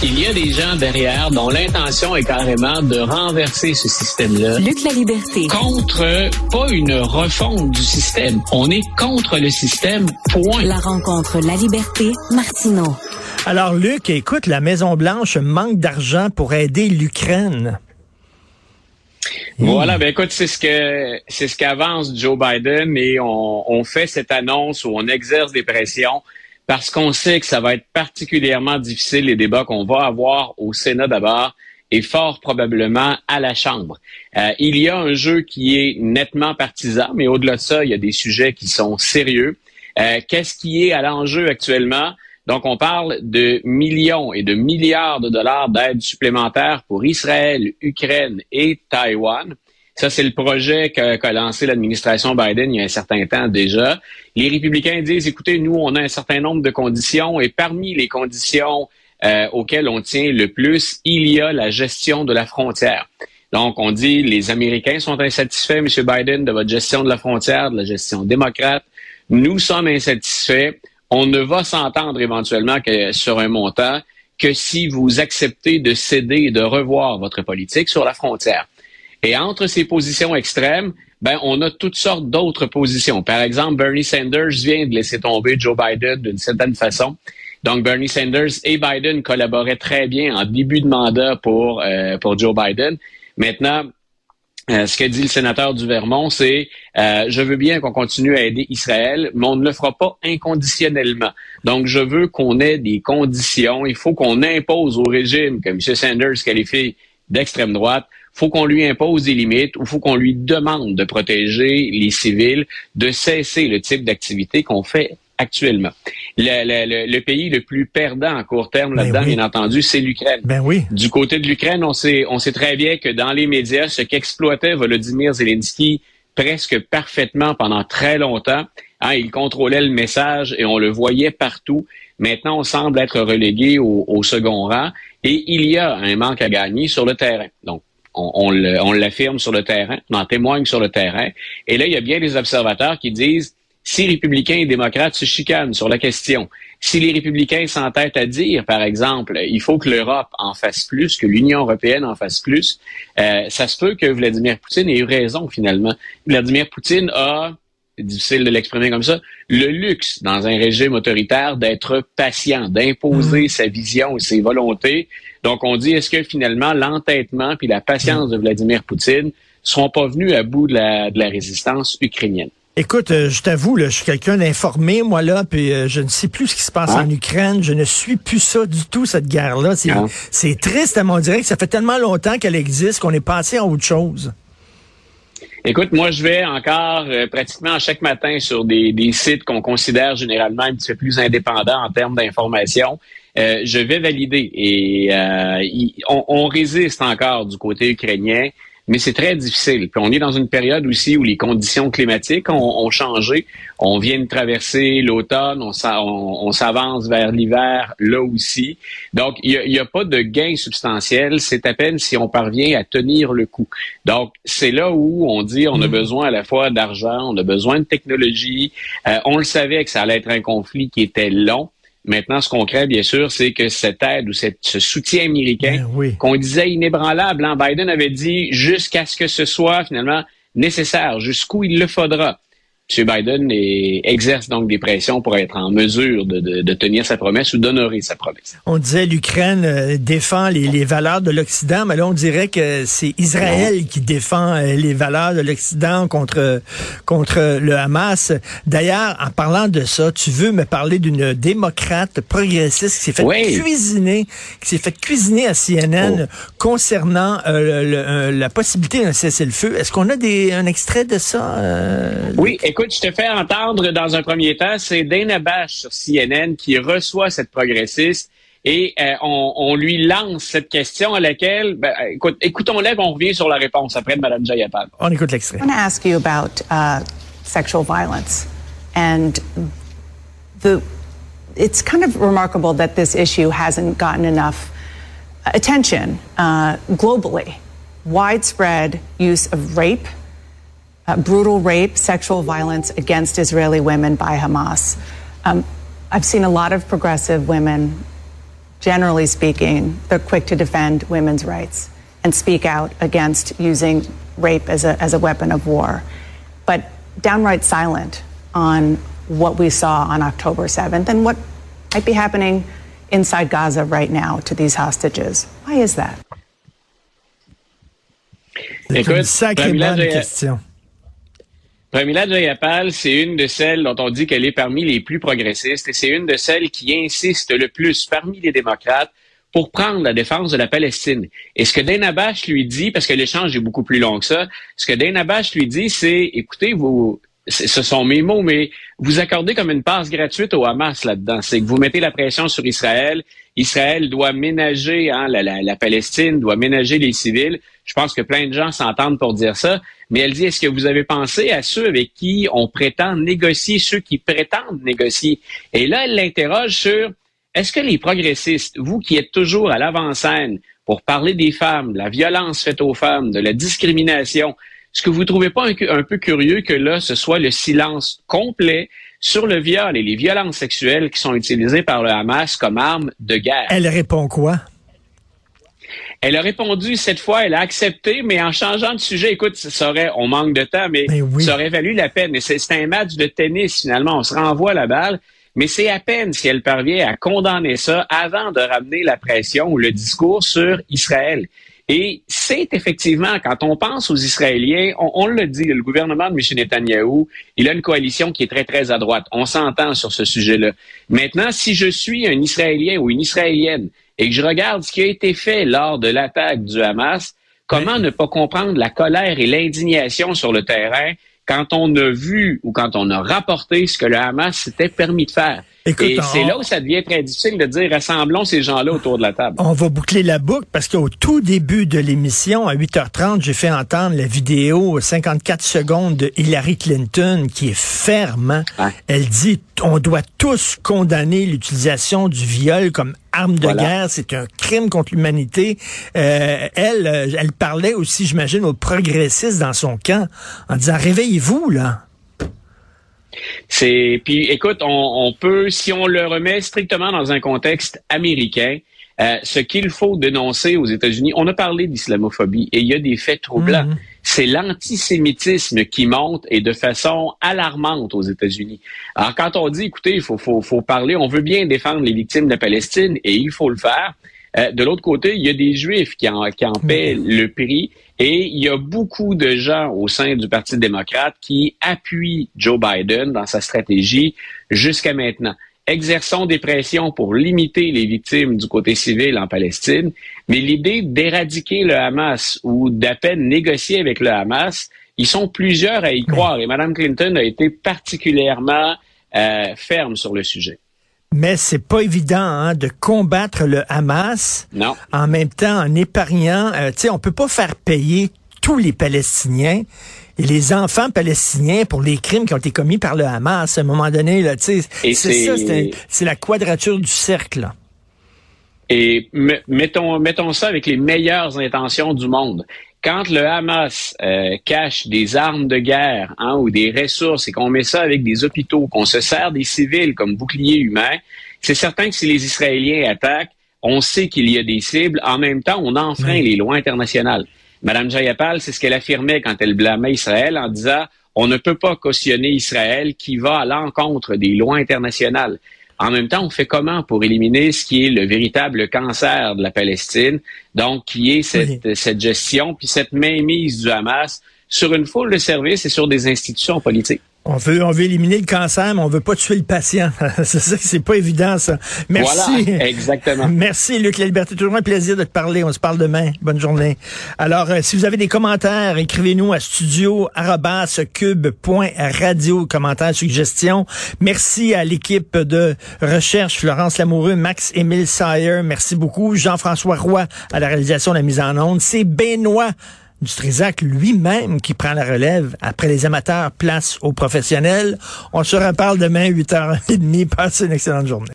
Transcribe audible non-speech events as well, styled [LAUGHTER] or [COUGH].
Il y a des gens derrière dont l'intention est carrément de renverser ce système-là. Luc la liberté. Contre, pas une refonte du système. On est contre le système, point. La rencontre, la liberté, Martineau. Alors, Luc, écoute, la Maison-Blanche manque d'argent pour aider l'Ukraine. Voilà, ben écoute, c'est ce que c'est ce qu'avance Joe Biden et on, on fait cette annonce où on exerce des pressions parce qu'on sait que ça va être particulièrement difficile les débats qu'on va avoir au Sénat d'abord et fort probablement à la Chambre. Euh, il y a un jeu qui est nettement partisan, mais au-delà de ça, il y a des sujets qui sont sérieux. Euh, Qu'est-ce qui est à l'enjeu actuellement? Donc, on parle de millions et de milliards de dollars d'aide supplémentaires pour Israël, Ukraine et Taïwan. Ça, c'est le projet qu'a lancé l'administration Biden il y a un certain temps déjà. Les républicains disent, écoutez, nous, on a un certain nombre de conditions et parmi les conditions euh, auxquelles on tient le plus, il y a la gestion de la frontière. Donc, on dit, les Américains sont insatisfaits, M. Biden, de votre gestion de la frontière, de la gestion démocrate. Nous sommes insatisfaits on ne va s'entendre éventuellement que sur un montant que si vous acceptez de céder et de revoir votre politique sur la frontière. Et entre ces positions extrêmes, ben, on a toutes sortes d'autres positions. Par exemple, Bernie Sanders vient de laisser tomber Joe Biden d'une certaine façon. Donc, Bernie Sanders et Biden collaboraient très bien en début de mandat pour, euh, pour Joe Biden. Maintenant, euh, ce que dit le sénateur du Vermont, c'est euh, je veux bien qu'on continue à aider Israël, mais on ne le fera pas inconditionnellement. Donc, je veux qu'on ait des conditions. Il faut qu'on impose au régime que M. Sanders qualifie d'extrême droite, faut qu'on lui impose des limites ou faut qu'on lui demande de protéger les civils, de cesser le type d'activité qu'on fait actuellement. Le, pays le plus perdant à court terme ben là-dedans, bien entendu, c'est l'Ukraine. Ben oui. Du côté de l'Ukraine, on sait, on sait très bien que dans les médias, ce qu'exploitait Volodymyr Zelensky presque parfaitement pendant très longtemps, hein, il contrôlait le message et on le voyait partout. Maintenant, on semble être relégué au, second rang et il y a un manque à gagner sur le terrain. Donc, on, on l'affirme sur le terrain, on en témoigne sur le terrain. Et là, il y a bien des observateurs qui disent si républicains et démocrates se chicanent sur la question, si les républicains s'entêtent à dire, par exemple, il faut que l'Europe en fasse plus, que l'Union européenne en fasse plus, euh, ça se peut que Vladimir Poutine ait eu raison finalement. Vladimir Poutine a, difficile de l'exprimer comme ça, le luxe dans un régime autoritaire d'être patient, d'imposer mmh. sa vision et ses volontés. Donc on dit, est-ce que finalement l'entêtement puis la patience de Vladimir Poutine seront pas venus à bout de la, de la résistance ukrainienne? Écoute, euh, je t'avoue, je suis quelqu'un d'informé, moi, là, puis euh, je ne sais plus ce qui se passe en Ukraine. Je ne suis plus ça du tout, cette guerre-là. C'est, c'est triste, à mon direct. Ça fait tellement longtemps qu'elle existe qu'on est passé à autre chose. Écoute, moi, je vais encore euh, pratiquement chaque matin sur des, sites qu'on considère généralement un petit peu plus indépendants en termes d'information. je vais valider et on, on, résiste encore du côté ukrainien mais c'est très difficile. Puis on est dans une période aussi où les conditions climatiques ont, changé. On vient de traverser l'automne, on, on, s'avance vers l'hiver là aussi. Donc, il n'y a, pas de gain substantiel. C'est à peine si on parvient à tenir le coup. Donc, c'est là où on dit on a mm. besoin à la fois d'argent, on a besoin de technologie. Euh, on le savait que ça allait être un conflit qui était long. Maintenant, ce qu'on crée, bien sûr, c'est que cette aide ou ce soutien américain ben qu'on disait inébranlable, hein, Biden avait dit jusqu'à ce que ce soit finalement nécessaire, jusqu'où il le faudra. M. Biden exerce donc des pressions pour être en mesure de, tenir sa promesse ou d'honorer sa promesse. On disait l'Ukraine euh, défend les, valeurs de l'Occident, mais là on dirait que c'est Israël qui défend euh, les valeurs de l'Occident contre contre le Hamas. D'ailleurs, en parlant de ça, tu veux me parler d'une démocrate progressiste qui s'est fait cuisiner, qui s'est fait cuisiner à CNN oh. concernant euh, la possibilité d'un cessez-le-feu. Est-ce qu'on a des, un extrait de ça? oui. Écoute, je te fais entendre dans un premier temps, c'est Dana Bash sur CNN qui reçoit cette progressiste et euh, on, lui lance cette question à laquelle, ben, écoute, écoutons-la, on revient sur la réponse après de Mme Jayapal. On écoute l'extrait. I want to ask you about uh, sexual violence and the. It's kind of remarkable that this issue hasn't gotten enough attention uh, globally. Widespread use of rape uh, brutal rape, sexual violence against Israeli women by Hamas. Um, I've seen a lot of progressive women generally speaking, they're quick to defend women's rights and speak out against using rape as a, as a weapon of war, but downright silent on what we saw on October 7th and what might be happening inside Gaza right now to these hostages. Why is that? C'est Écoute, une sacrée bonne question. Pramila Jayapal, c'est une de celles dont on dit qu'elle est parmi les plus progressistes et c'est une de celles qui insiste le plus parmi les démocrates pour prendre la défense de la Palestine. Et ce que Dana Bash lui dit, parce que l'échange est beaucoup plus long que ça, ce que Dana Bash lui dit, c'est, écoutez, vous, ce sont mes mots, mais vous accordez comme une passe gratuite au Hamas là-dedans. C'est que vous mettez la pression sur Israël. Israël doit ménager hein, la, la- la Palestine, doit ménager les civils. Je pense que plein de gens s'entendent pour dire ça. Mais elle dit, est-ce que vous avez pensé à ceux avec qui on prétend négocier, ceux qui prétendent négocier? Et là, elle l'interroge sur, est-ce que les progressistes, vous qui êtes toujours à l'avant-scène pour parler des femmes, de la violence faite aux femmes, de la discrimination, est-ce que vous ne trouvez pas un, peu curieux que là, ce soit le silence complet sur le viol et les violences sexuelles qui sont utilisées par le Hamas comme arme de guerre? Elle répond quoi? Elle a répondu cette fois, elle a accepté, mais en changeant de sujet, écoute, ça aurait, on manque de temps, mais, Mais oui. ça aurait valu la peine. C'est c'est un match de tennis, finalement. On se renvoie la balle, mais c'est à peine si elle parvient à condamner ça avant de ramener la pression ou le discours sur Israël. Et c'est effectivement, quand on pense aux Israéliens, on, on le dit, le gouvernement de M. Netanyahou, il a une coalition qui est très, très à droite. On s'entend sur ce sujet-là. Maintenant, si je suis un Israélien ou une Israélienne et que je regarde ce qui a été fait lors de l'attaque du Hamas, comment ne pas comprendre la colère et l'indignation sur le terrain quand on a vu ou quand on a rapporté ce que le Hamas s'était permis de faire? Écoute, et on- c'est là où ça devient très difficile de dire rassemblons ces gens-là autour de la table. On va boucler la boucle parce qu'au tout début de l'émission, à 8h30, j'ai fait entendre la vidéo 54 secondes de Hillary Clinton qui est ferme. hein. Elle dit on doit tous condamner l'utilisation du viol comme arme de Voilà. guerre. C'est un crime contre l'humanité. Euh, elle, euh, elle parlait aussi, j'imagine, aux progressistes dans son camp en disant réveillez-vous là. C'est puis écoute, on, on peut si on le remet strictement dans un contexte américain, euh, ce qu'il faut dénoncer aux États-Unis. On a parlé d'islamophobie et il y a des faits troublants. Mhm. C'est l'antisémitisme qui monte et de façon alarmante aux États-Unis. Alors quand on dit, écoutez, il faut, faut, faut parler, on veut bien défendre les victimes de la Palestine et il faut le faire. Euh, de l'autre côté, il y a des Juifs qui en, qui en paient le prix et il y a beaucoup de gens au sein du Parti démocrate qui appuient Joe Biden dans sa stratégie jusqu'à maintenant. Exerçons des pressions pour limiter les victimes du côté civil en Palestine, mais l'idée d'éradiquer le Hamas ou d'à peine négocier avec le Hamas, ils sont plusieurs à y croire et Mme Clinton a été particulièrement euh, ferme sur le sujet. Mais c'est pas évident hein, de combattre le Hamas Non. en même temps en épargnant. euh, tu sais, on peut pas faire payer tous les Palestiniens et les enfants palestiniens pour les crimes qui ont été commis par le Hamas. À un moment donné, là, tu sais, c'est ça, la quadrature du cercle. là. Et me- mettons, mettons ça avec les meilleures intentions du monde. Quand le Hamas euh, cache des armes de guerre hein, ou des ressources et qu'on met ça avec des hôpitaux, qu'on se sert des civils comme boucliers humains, c'est certain que si les Israéliens attaquent, on sait qu'il y a des cibles. En même temps, on enfreint les lois internationales. Madame Jayapal, c'est ce qu'elle affirmait quand elle blâmait Israël en disant on ne peut pas cautionner Israël qui va à l'encontre des lois internationales. En même temps, on fait comment pour éliminer ce qui est le véritable cancer de la Palestine, donc qui est cette, cette gestion puis cette mainmise du Hamas sur une foule de services et sur des institutions politiques. On veut, on veut éliminer le cancer, mais on veut pas tuer le patient. [LAUGHS] c'est ça, c'est pas évident, ça. Merci. Voilà, exactement. [LAUGHS] Merci, Luc La Liberté. Toujours un plaisir de te parler. On se parle demain. Bonne journée. Alors, euh, si vous avez des commentaires, écrivez-nous à studio.cube.radio. Commentaires, suggestions. Merci à l'équipe de recherche, Florence Lamoureux, Max-Émile Sayer. Merci beaucoup. Jean-François Roy à la réalisation de la mise en onde. C'est Benoît du Trisac lui-même qui prend la relève. Après les amateurs, place aux professionnels. On se reparle demain, 8h30. [LAUGHS] Passez une excellente journée.